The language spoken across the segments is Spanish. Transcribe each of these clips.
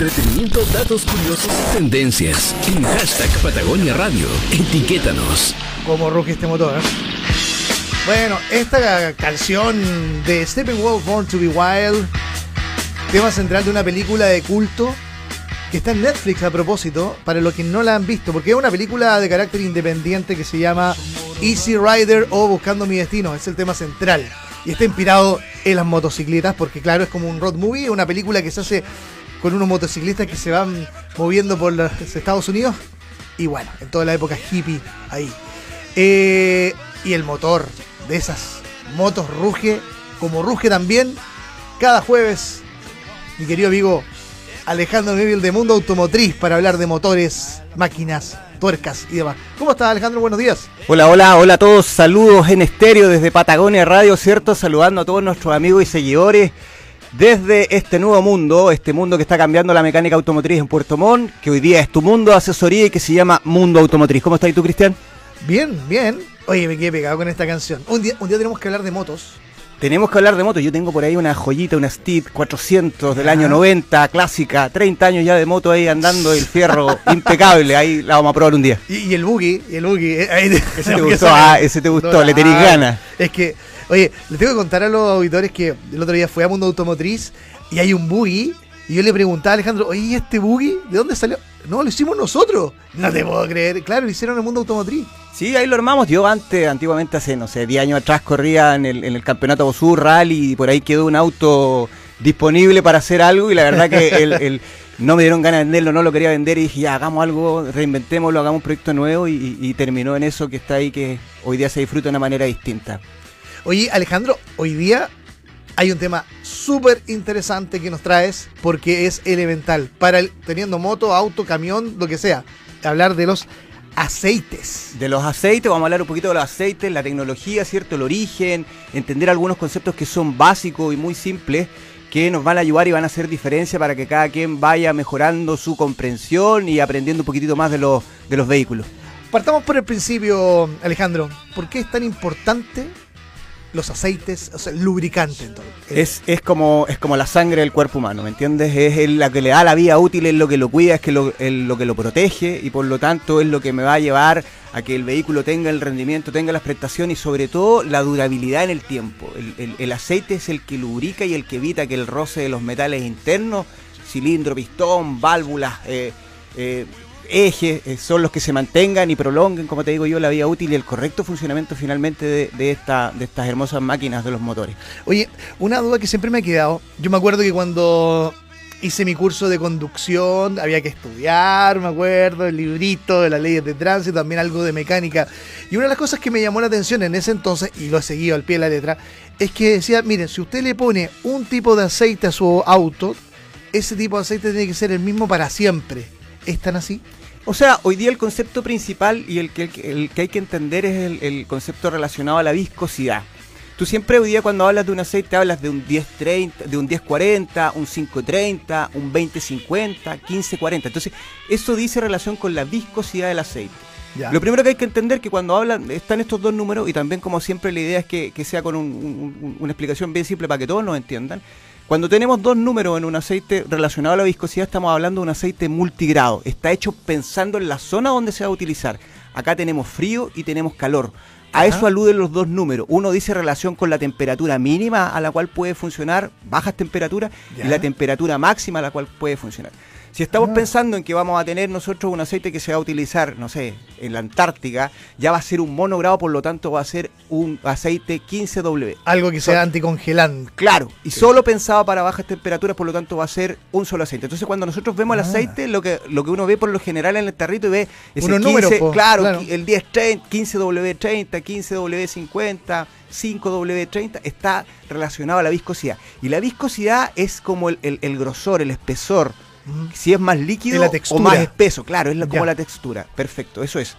entretenimiento, datos curiosos tendencias. En hashtag Patagonia Radio. Etiquétanos. Cómo ruge este motor. ¿eh? Bueno, esta canción de Steppenwolf Born to be Wild, tema central de una película de culto que está en Netflix a propósito, para los que no la han visto, porque es una película de carácter independiente que se llama Easy Rider o Buscando mi Destino, es el tema central. Y está inspirado en las motocicletas, porque claro, es como un road movie, una película que se hace con unos motociclistas que se van moviendo por los Estados Unidos. Y bueno, en toda la época hippie ahí. Eh, y el motor de esas motos ruge, como ruge también cada jueves, mi querido amigo Alejandro Neville de Mundo Automotriz para hablar de motores, máquinas, tuercas y demás. ¿Cómo estás Alejandro? Buenos días. Hola, hola, hola a todos. Saludos en estéreo desde Patagonia Radio, ¿cierto? Saludando a todos nuestros amigos y seguidores desde este nuevo mundo, este mundo que está cambiando la mecánica automotriz en Puerto Montt, que hoy día es tu mundo de asesoría y que se llama Mundo Automotriz. ¿Cómo estás tú, Cristian? Bien, bien. Oye, me quedé pegado con esta canción. Un día, un día tenemos que hablar de motos. Tenemos que hablar de motos. Yo tengo por ahí una joyita, una Steed 400 del año 90, clásica. 30 años ya de moto ahí andando, el fierro impecable. Ahí la vamos a probar un día. Y, el buggy, y el buggy. eh, ahí ese te gustó, ah, ese te gustó, le tenés ganas. Es que, oye, le tengo que contar a los auditores que el otro día fui a Mundo Automotriz y hay un buggy. Y yo le preguntaba a Alejandro, oye, ¿y este buggy? ¿De dónde salió? No, lo hicimos nosotros. No te puedo creer. Claro, lo hicieron en el Mundo Automotriz. Sí, ahí lo armamos. Yo antes, antiguamente hace, no sé, 10 años atrás corría en el, en el campeonato Bosur Rally y por ahí quedó un auto disponible para hacer algo y la verdad que el, el, no me dieron ganas de venderlo, no lo quería vender y dije, ya, hagamos algo, reinventémoslo, hagamos un proyecto nuevo y, y, terminó en eso que está ahí que hoy día se disfruta de una manera distinta. Oye, Alejandro, hoy día hay un tema súper interesante que nos traes porque es elemental para el, teniendo moto, auto, camión, lo que sea, hablar de los aceites. De los aceites, vamos a hablar un poquito de los aceites, la tecnología, ¿cierto? El origen, entender algunos conceptos que son básicos y muy simples que nos van a ayudar y van a hacer diferencia para que cada quien vaya mejorando su comprensión y aprendiendo un poquitito más de los, de los vehículos. Partamos por el principio, Alejandro. ¿Por qué es tan importante los aceites, o sea, lubricante. Es, es, como, es como la sangre del cuerpo humano, ¿me entiendes? Es la que le da la vida útil, es lo que lo cuida, es que lo, lo que lo protege y por lo tanto es lo que me va a llevar a que el vehículo tenga el rendimiento, tenga las prestaciones y sobre todo la durabilidad en el tiempo. El, el, el aceite es el que lubrica y el que evita que el roce de los metales internos, cilindro, pistón, válvulas, eh, eh, ejes eh, son los que se mantengan y prolonguen, como te digo yo, la vida útil y el correcto funcionamiento finalmente de, esta, de estas hermosas máquinas de los motores. Oye, una duda que siempre me ha quedado. Yo me acuerdo que cuando hice mi curso de conducción había que estudiar, me acuerdo, el librito de las leyes de tránsito, también algo de mecánica. Y una de las cosas que me llamó la atención en ese entonces, y lo he seguido al pie de la letra, es que decía, miren, si usted le pone un tipo de aceite a su auto, ese tipo de aceite tiene que ser el mismo para siempre. ¿Es tan así? O sea, hoy día el concepto principal y el que, el, el que hay que entender es el, el, concepto relacionado a la viscosidad. Tú siempre hoy día cuando hablas de un aceite hablas de un 1030, de un 1040, un 530, un 2050, 1540. Entonces, eso dice relación con la viscosidad del aceite. Ya. Lo primero que hay que entender es que cuando hablan, están estos dos números, y también como siempre la idea es que, que sea con un, un, una explicación bien simple para que todos nos entiendan. Cuando tenemos dos números en un aceite relacionado a la viscosidad, estamos hablando de un aceite multigrado. Está hecho pensando en la zona donde se va a utilizar. Acá tenemos frío y tenemos calor. A eso aluden los dos números. Uno dice relación con la temperatura mínima a la cual puede funcionar, bajas temperaturas, y la temperatura máxima a la cual puede funcionar. Si estamos ah. pensando en que vamos a tener nosotros un aceite que se va a utilizar, no sé, en la Antártica, ya va a ser un monogrado, por lo tanto va a ser un aceite 15W. Algo que sea anticongelante. Claro, y sí. solo pensado para bajas temperaturas, por lo tanto va a ser un solo aceite. Entonces cuando nosotros vemos ah. el aceite, lo que, lo que uno ve por lo general en el tarrito y ve ese Unos 15, números, po, claro, claro, el 1030, 15W30, 15W50. 5W30 está relacionado a la viscosidad. Y la viscosidad es como el, el, el grosor, el espesor, si es más líquido o más espeso, claro, es la, como la textura. Perfecto, eso es.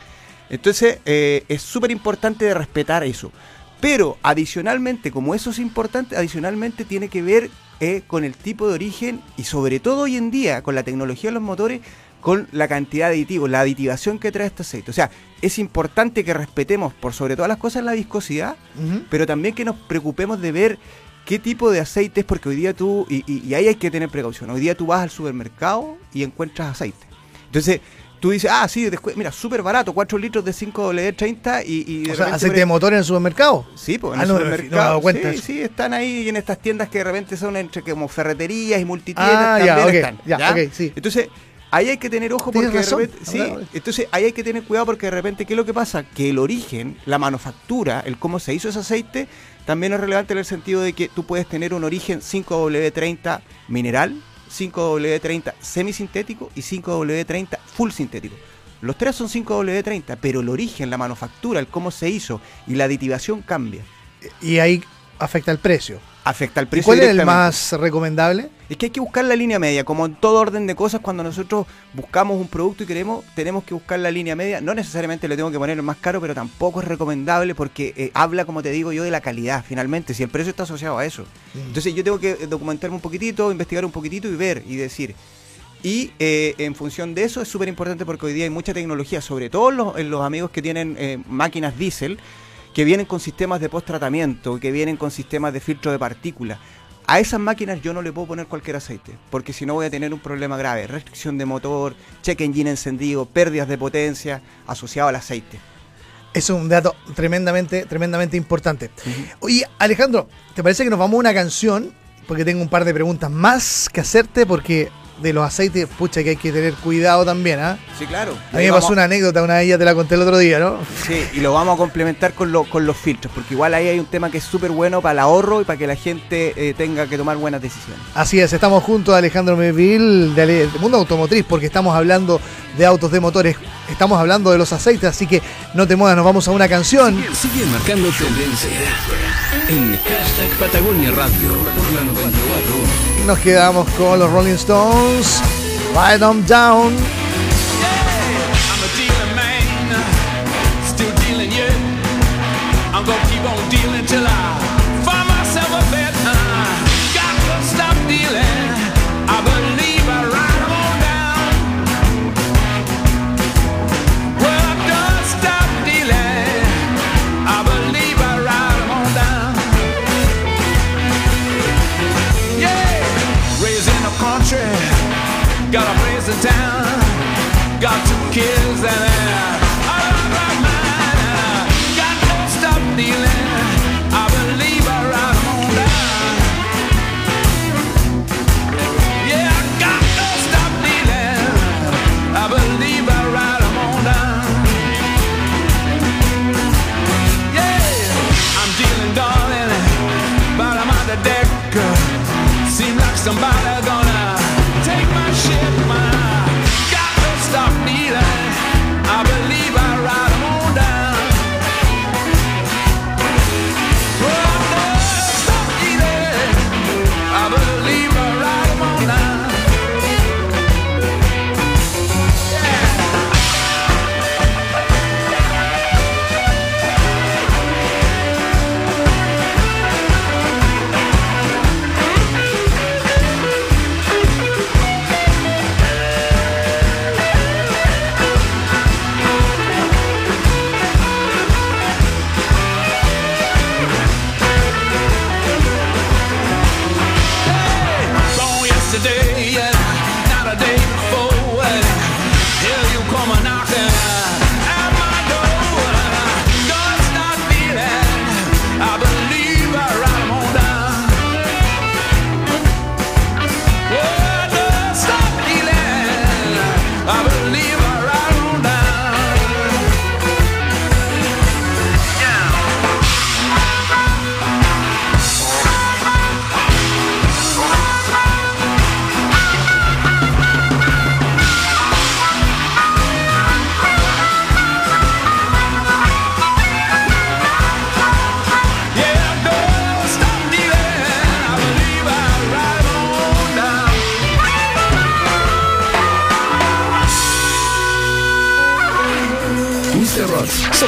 Entonces, eh, es súper importante de respetar eso. Pero adicionalmente, como eso es importante, adicionalmente tiene que ver eh, con el tipo de origen y sobre todo hoy en día, con la tecnología de los motores, con la cantidad de aditivos, la aditivación que trae este aceite. O sea, es importante que respetemos por sobre todas las cosas la viscosidad, uh -huh. pero también que nos preocupemos de ver qué tipo de aceite es, porque hoy día tú, y, y- y ahí hay que tener precaución, hoy día tú vas al supermercado y encuentras aceite. Entonces, tú dices, ah, sí, descu- mira, súper barato, 4 litros de 5W30 y... y de O sea, repente aceite de motor en el supermercado. Sí, pues en Ah, el no, no me supermercado. cuenta. Sí, sí, están ahí en estas tiendas que de repente son entre como ferreterías y multitiendas. Ah, ya, también ok, están, ya, ok, sí. Entonces, ahí hay que tener ojo porque de repente. Sí, entonces ahí hay que tener cuidado porque de repente, ¿qué es lo que pasa? Que el origen, la manufactura, el cómo se hizo ese aceite, también es relevante en el sentido de que tú puedes tener un origen 5W30 mineral, 5W30 semisintético y 5W30 full sintético. Los tres son 5W30, pero el origen, la manufactura, el cómo se hizo y la aditivación cambia. Y ahí afecta el precio. Afecta al ¿Y precio. cuál es el más recomendable? Es que hay que buscar la línea media, como en todo orden de cosas, cuando nosotros buscamos un producto y queremos, tenemos que buscar la línea media. No necesariamente le tengo que poner el más caro, pero tampoco es recomendable porque eh, habla, como te digo yo, de la calidad, finalmente, si el precio está asociado a eso. Entonces yo tengo que eh, documentarme un poquitito, investigar un poquitito y ver y decir. Y eh, en función de eso es súper importante porque hoy día hay mucha tecnología, sobre todo los, amigos que tienen eh, máquinas diésel, que vienen con sistemas de post-tratamiento, que vienen con sistemas de filtro de partículas. A esas máquinas yo no le puedo poner cualquier aceite, porque si no voy a tener un problema grave. Restricción de motor, check engine encendido, pérdidas de potencia asociado al aceite. Es un dato tremendamente, tremendamente importante. Oye, Alejandro, ¿te parece que nos vamos a una canción? Porque tengo un par de preguntas más que hacerte, porque de los aceites, pucha, que hay que tener cuidado también, ¿ah? Sí, claro. A mí me pasó una anécdota, una de ellas te la conté el otro día, ¿no? Sí, y lo vamos a complementar con, lo- con los filtros, porque igual ahí hay un tema que es súper bueno para el ahorro y para que la gente eh, tenga que tomar buenas decisiones. Así es, estamos junto a Alejandro Meville de Mundo Automotriz, porque estamos hablando de autos de motores, estamos hablando de los aceites, así que no te muevas, nos vamos a una canción. Sigue marcando tendencia en hashtag Patagonia Radio por la 94. Nos quedamos con los Rolling Stones, Ride On Down. I'm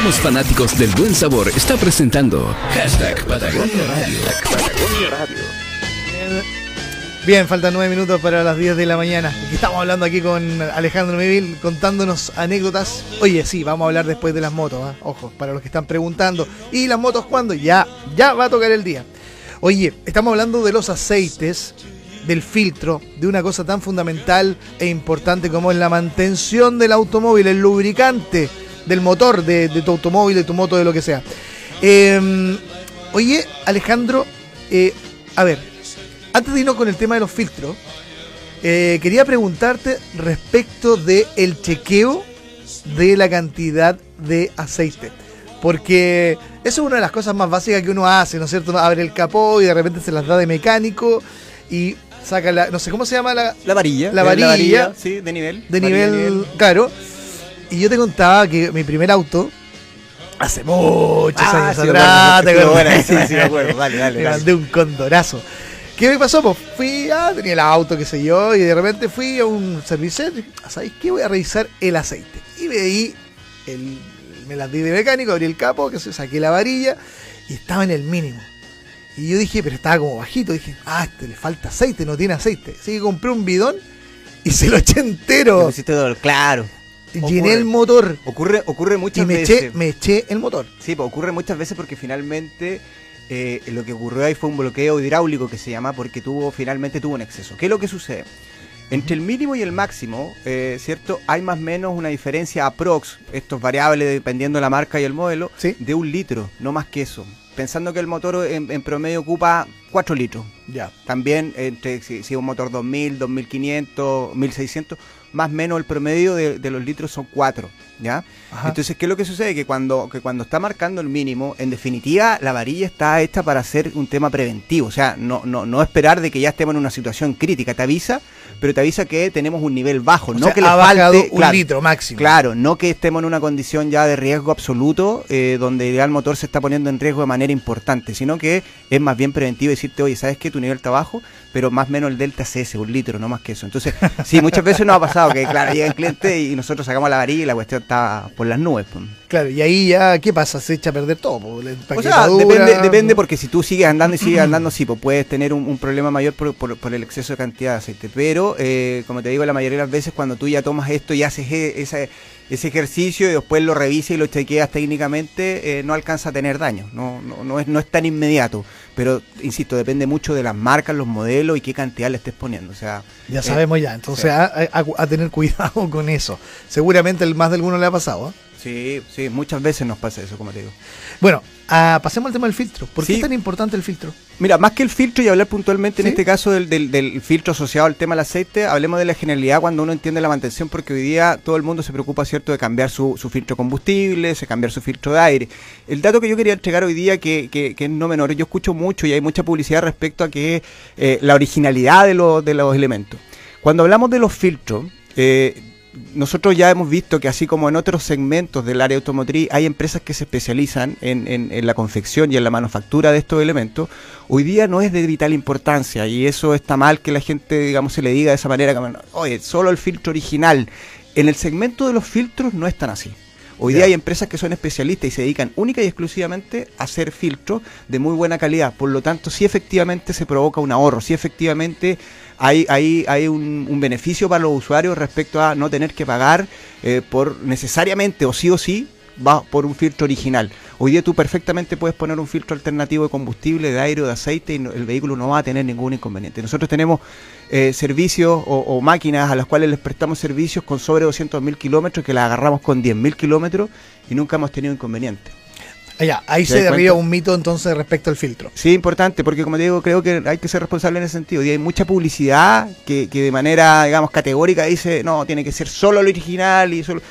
somos fanáticos del buen sabor. Está presentando hashtag Patagonia Radio. Bien, faltan nueve minutos para las 10 de la mañana. Estamos hablando aquí con Alejandro Meville contándonos anécdotas. Oye, sí, vamos a hablar después de las motos, ¿ah? ojo, para los que están preguntando. ¿Y las motos cuándo? Ya, ya va a tocar el día. Oye, estamos hablando de los aceites, del filtro, de una cosa tan fundamental e importante como es la mantención del automóvil, el lubricante del motor de, de tu automóvil, de tu moto, de lo que sea. Eh, oye, Alejandro, eh, a ver, antes de irnos con el tema de los filtros, eh, quería preguntarte respecto del el chequeo de la cantidad de aceite. Porque eso es una de las cosas más básicas que uno hace, ¿no es cierto? Abre el capó y de repente se las da de mecánico y saca la, no sé cómo se llama la, La varilla. La eh, varilla. sí, de nivel. de Varilla nivel, claro. Y yo te contaba que mi primer auto, hace muchos Ah, años sí, atrás, bueno, ¿te sí, sí, sí, me acuerdo. Dale, dale, Me dale. mandé un condorazo. ¿Qué me pasó? Pues fui, ah, tenía el auto, qué sé yo, y de repente fui a un servicio. ¿Sabéis qué? Voy a revisar el aceite. Y me di, el, me las di de mecánico, abrí el capo, que se saqué la varilla, y estaba en el mínimo. Y yo dije, pero estaba como bajito. Dije, ah, este le falta aceite, no tiene aceite. Así que compré un bidón y se lo eché entero. pusiste todo, claro. Llené el motor Ocurre, ocurre y muchas me veces. eché, me eché el motor. Sí, pues ocurre muchas veces porque finalmente eh, lo que ocurrió ahí fue un bloqueo hidráulico que se llama porque tuvo finalmente tuvo un exceso. ¿Qué es lo que sucede? Entre el mínimo y el máximo, eh, ¿cierto? Hay más o menos una diferencia aprox, estos variables dependiendo de la marca y el modelo, Sí. de un litro, no más que eso. Pensando que el motor en, en promedio ocupa 4 litros. Ya. También, entre si, si un motor 2000, 2500, 1600, más o menos el promedio de, de los litros son 4, ¿ya? Ajá. Entonces, ¿qué es lo que sucede? Que cuando, que cuando está marcando el mínimo, en definitiva, la varilla está hecha para hacer un tema preventivo. O sea, no, no, no esperar de que ya estemos en una situación crítica. Te avisa, pero te avisa que tenemos un nivel bajo. O no sea, que le ha falte, un claro, litro máximo. Claro, no que estemos en una condición ya de riesgo absoluto, eh, donde ya el motor se está poniendo en riesgo de manera importante, sino que es más bien preventivo decirte, oye, ¿sabes qué? Tu nivel está bajo, pero más o menos el delta es ese, un litro, no más que eso. Entonces, sí, muchas veces nos ha pasado que, claro, llega el cliente y nosotros sacamos la varilla y la cuestión está por las nubes. pues. Claro, y ahí ya, ¿qué pasa? Se echa a perder todo. O sea, depende, depende porque si tú sigues andando y sigues andando, sí, pues puedes tener un, un problema mayor por, por- por el exceso de cantidad de aceite. Pero, eh, como te digo, la mayoría de las veces cuando tú ya tomas esto y haces e- ese, ese ejercicio y después lo revisas y lo chequeas técnicamente, eh, no alcanza a tener daño. No, no, no es, no es tan inmediato. Pero, insisto, depende mucho de las marcas, los modelos y qué cantidad le estés poniendo. O sea, Ya eh, sabemos ya, entonces sí. a, a- a tener cuidado con eso. Seguramente el más de alguno le ha pasado. ¿eh? Sí, sí, muchas veces nos pasa eso, como te digo. Bueno, ah, pasemos al tema del filtro. ¿Por qué Sí. es tan importante el filtro? Mira, más que el filtro y hablar puntualmente en este caso del, del- del filtro asociado al tema del aceite, hablemos de la generalidad cuando uno entiende la mantención, porque hoy día todo el mundo se preocupa, ¿cierto?, de cambiar su, su filtro de combustible, de cambiar su filtro de aire. El dato que yo quería entregar hoy día, que, que- que es no menor, yo escucho mucho y hay mucha publicidad respecto a que eh, la originalidad de, los- de los elementos. Cuando hablamos de los filtros, eh, nosotros ya hemos visto que así como en otros segmentos del área automotriz hay empresas que se especializan en, en- en la confección y en la manufactura de estos elementos, hoy día no es de vital importancia y eso está mal que la gente, digamos, se le diga de esa manera, como, oye, solo el filtro original. En el segmento de los filtros no es tan así. Hoy día hay empresas que son especialistas y se dedican única y exclusivamente a hacer filtros de muy buena calidad. Por lo tanto, sí efectivamente se provoca un ahorro, sí efectivamente hay, hay, hay un, beneficio para los usuarios respecto a no tener que pagar eh, por necesariamente o sí o sí va por un filtro original. Hoy día tú perfectamente puedes poner un filtro alternativo de combustible, de aire o de aceite y el vehículo no va a tener ningún inconveniente. Nosotros tenemos eh, servicios o, o máquinas a las cuales les prestamos servicios con sobre 200.000 kilómetros que las agarramos con 10.000 kilómetros y nunca hemos tenido inconveniente. Allá, ahí ¿Te se derriba un mito entonces respecto al filtro. Sí, importante, porque como te digo, creo que hay que ser responsable en ese sentido. Y hay mucha publicidad que, que de manera, digamos, categórica dice, no, tiene que ser solo el original y solo...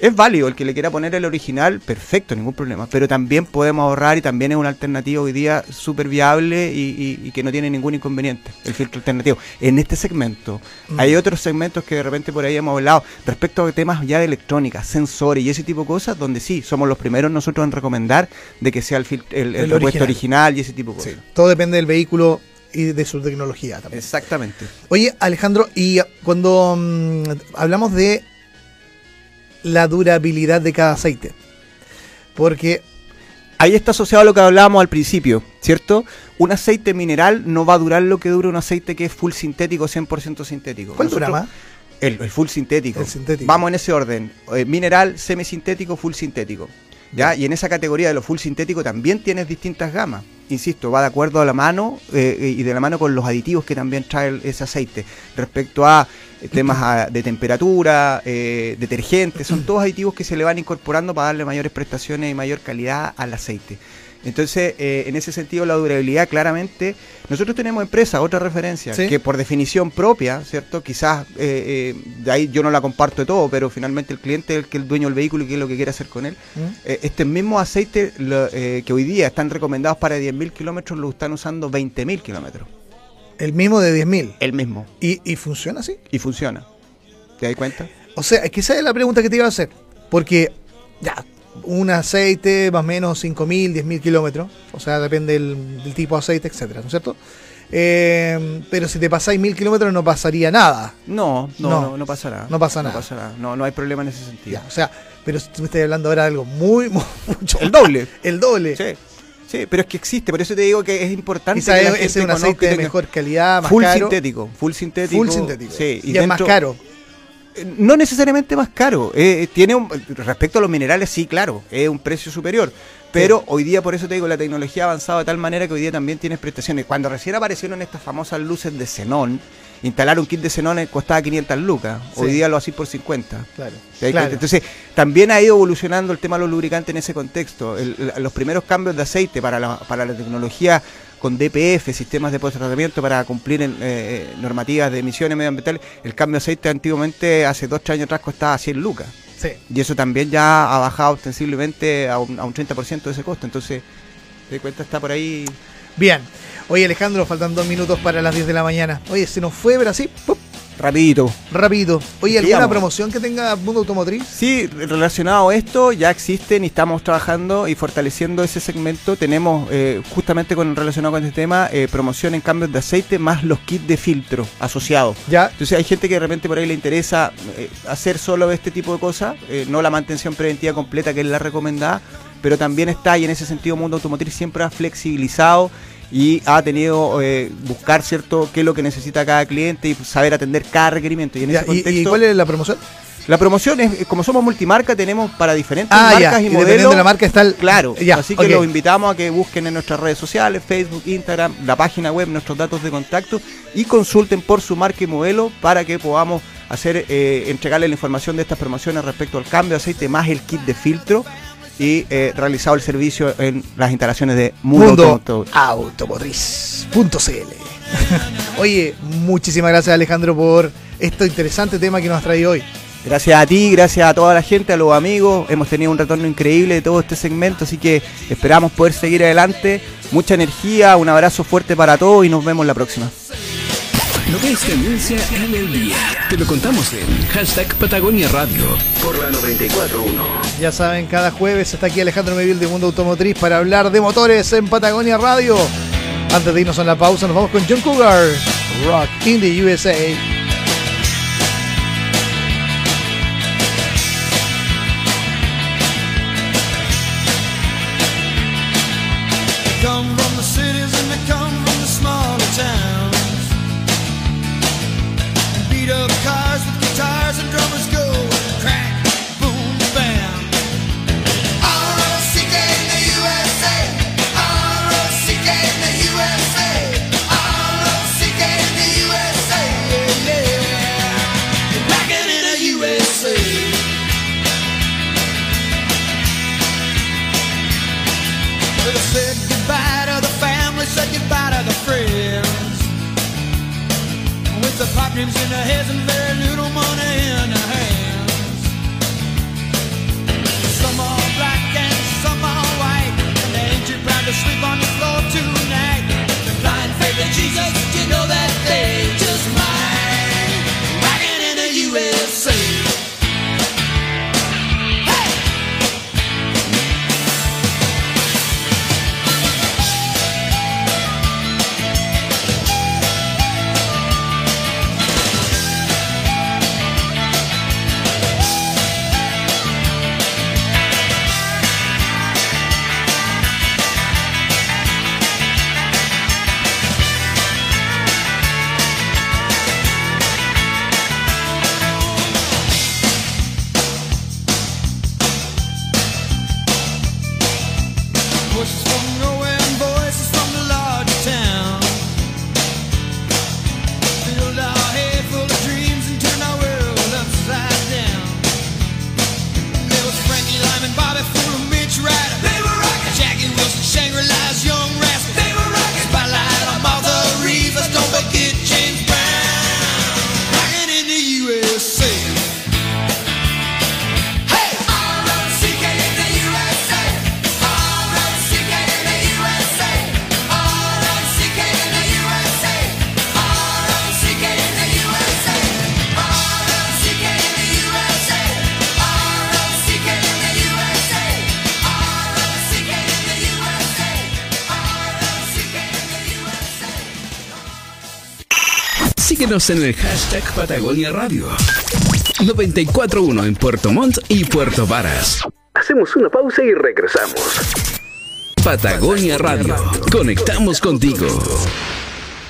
Es válido, el que le quiera poner el original, perfecto, ningún problema. Pero también podemos ahorrar y también es una alternativa hoy día súper viable y, y- y que no tiene ningún inconveniente, el filtro alternativo. En este segmento, Mm. hay otros segmentos que de repente por ahí hemos hablado respecto a temas ya de electrónica, sensores y ese tipo de cosas, donde sí, somos los primeros nosotros en recomendar de que sea el, el, el El repuesto original. original y ese tipo de cosas. Todo depende del vehículo y de su tecnología también. Exactamente. Oye, Alejandro, y cuando mm, hablamos de la durabilidad de cada aceite, porque Ahí está asociado a lo que hablábamos al principio, ¿cierto? Un aceite mineral no va a durar lo que dura un aceite que es full sintético, 100% sintético. ¿cuál dura más? El, el full sintético. El sintético. Vamos en ese orden. Eh, mineral, semisintético, full sintético. ¿Ya? Y en esa categoría de lo full sintético también tienes distintas gamas. insisto, va de acuerdo a la mano eh, y de la mano con los aditivos que también trae el- ese aceite. Respecto a eh, temas de temperatura, eh, detergentes, son todos aditivos que se le van incorporando para darle mayores prestaciones y mayor calidad al aceite. Entonces, eh, en ese sentido, la durabilidad, claramente, nosotros tenemos empresas, otra referencia, Sí. que por definición propia, ¿cierto? Quizás, eh, eh, de ahí yo no la comparto de todo, pero finalmente el cliente es el que es el dueño del vehículo y qué es lo que quiere hacer con él. ¿Mm? Eh, este mismo aceite lo, eh, que hoy día están recomendados para 10.000 kilómetros, lo están usando 20.000 kilómetros. El mismo de 10.000. El mismo. ¿Y, ¿Y funciona así? Y funciona. ¿Te das cuenta? O sea, esa es la pregunta que te iba a hacer. Porque, ya, un aceite más o menos 5.000, 10.000 kilómetros. O sea, depende del, del tipo de aceite, etcétera, ¿no es cierto? Eh, pero si te pasáis 1.000 kilómetros no pasaría nada. No, no, No. no, no pasa nada. No pasa nada. No pasa nada. No, no hay problema en ese sentido. Ya, o sea, pero si tú me estás hablando ahora de algo muy, muy mucho El doble. El doble. Sí. Sí, pero es que existe, por eso te digo que es importante Quizás que la ese es un aceite de mejor calidad, más full caro. sintético, full sintético. Full sintético. Sí, y, es más caro. No necesariamente más caro. eh, tiene un, respecto a los minerales, sí, claro, es un precio superior. Pero hoy día, por eso te digo, la tecnología ha avanzado de tal manera que hoy día también tienes prestaciones. Cuando recién aparecieron estas famosas luces de xenón, instalar un kit de xenón eh, costaba 500 lucas. Hoy Sí. día lo así por 50. Claro. Entonces, también ha ido evolucionando el tema de los lubricantes en ese contexto. El- los primeros cambios de aceite para la, para la tecnología con DPF, sistemas de post-tratamiento para cumplir en, eh, normativas de emisiones medioambientales, el cambio de aceite antiguamente, hace dos tres años atrás, costaba 100 lucas. Sí. Y eso también ya ha bajado ostensiblemente a un, a un 30% de ese costo. Entonces, te das cuenta, está por ahí. Bien. Oye, Alejandro, faltan dos minutos para las 10 de la mañana. Oye, se nos fue, pero así, ¡pup! Rapidito. rapidito. Oye, ¿alguna Digamos. promoción que tenga Mundo Automotriz? Sí, relacionado a esto, ya existen y estamos trabajando y fortaleciendo ese segmento. Tenemos, eh, justamente con relacionado con este tema, eh, promoción en cambios de aceite más los kits de filtro asociados. Ya. Entonces hay gente que de repente por ahí le interesa eh, hacer solo este tipo de cosas, eh, no la mantención preventiva completa que es la recomendada, pero también está y en ese sentido Mundo Automotriz siempre ha flexibilizado y ha tenido eh, buscar cierto qué es lo que necesita cada cliente y saber atender cada requerimiento. Y en Ya, ese ¿Y, y contexto, cuál es la promoción? la promoción es, como somos multimarca, tenemos para diferentes Ah, marcas ya. y Y modelos. de la marca está el. Claro, Ya, así que los invitamos a que busquen en nuestras redes sociales, Facebook, Instagram, la página web, nuestros datos de contacto y consulten por su marca y modelo para que podamos hacer eh, entregarle la información de estas promociones respecto al cambio de aceite más el kit de filtro y eh, realizado el servicio en las instalaciones de Mundo, Mundo. Automotriz.cl. Oye, muchísimas gracias Alejandro por este interesante tema que nos has traído hoy. Gracias a ti, gracias a toda la gente, a los amigos. Hemos tenido un retorno increíble de todo este segmento, así que esperamos poder seguir adelante. Mucha energía, un abrazo fuerte para todos y nos vemos la próxima. Lo que es tendencia en el día. Te lo contamos en hashtag Patagonia Radio por la 94.1. Ya saben, cada jueves está aquí Alejandro Mevil de Mundo Automotriz para hablar de motores en Patagonia Radio. Antes de irnos a la pausa, nos vamos con John Cougar, Rock in the USA. They come from the cities and they come from the smaller towns. Dreams in their heads and very En el hashtag Patagonia Radio. 941 en Puerto Montt y Puerto Varas. Hacemos una pausa y regresamos. Patagonia Radio. Conectamos contigo.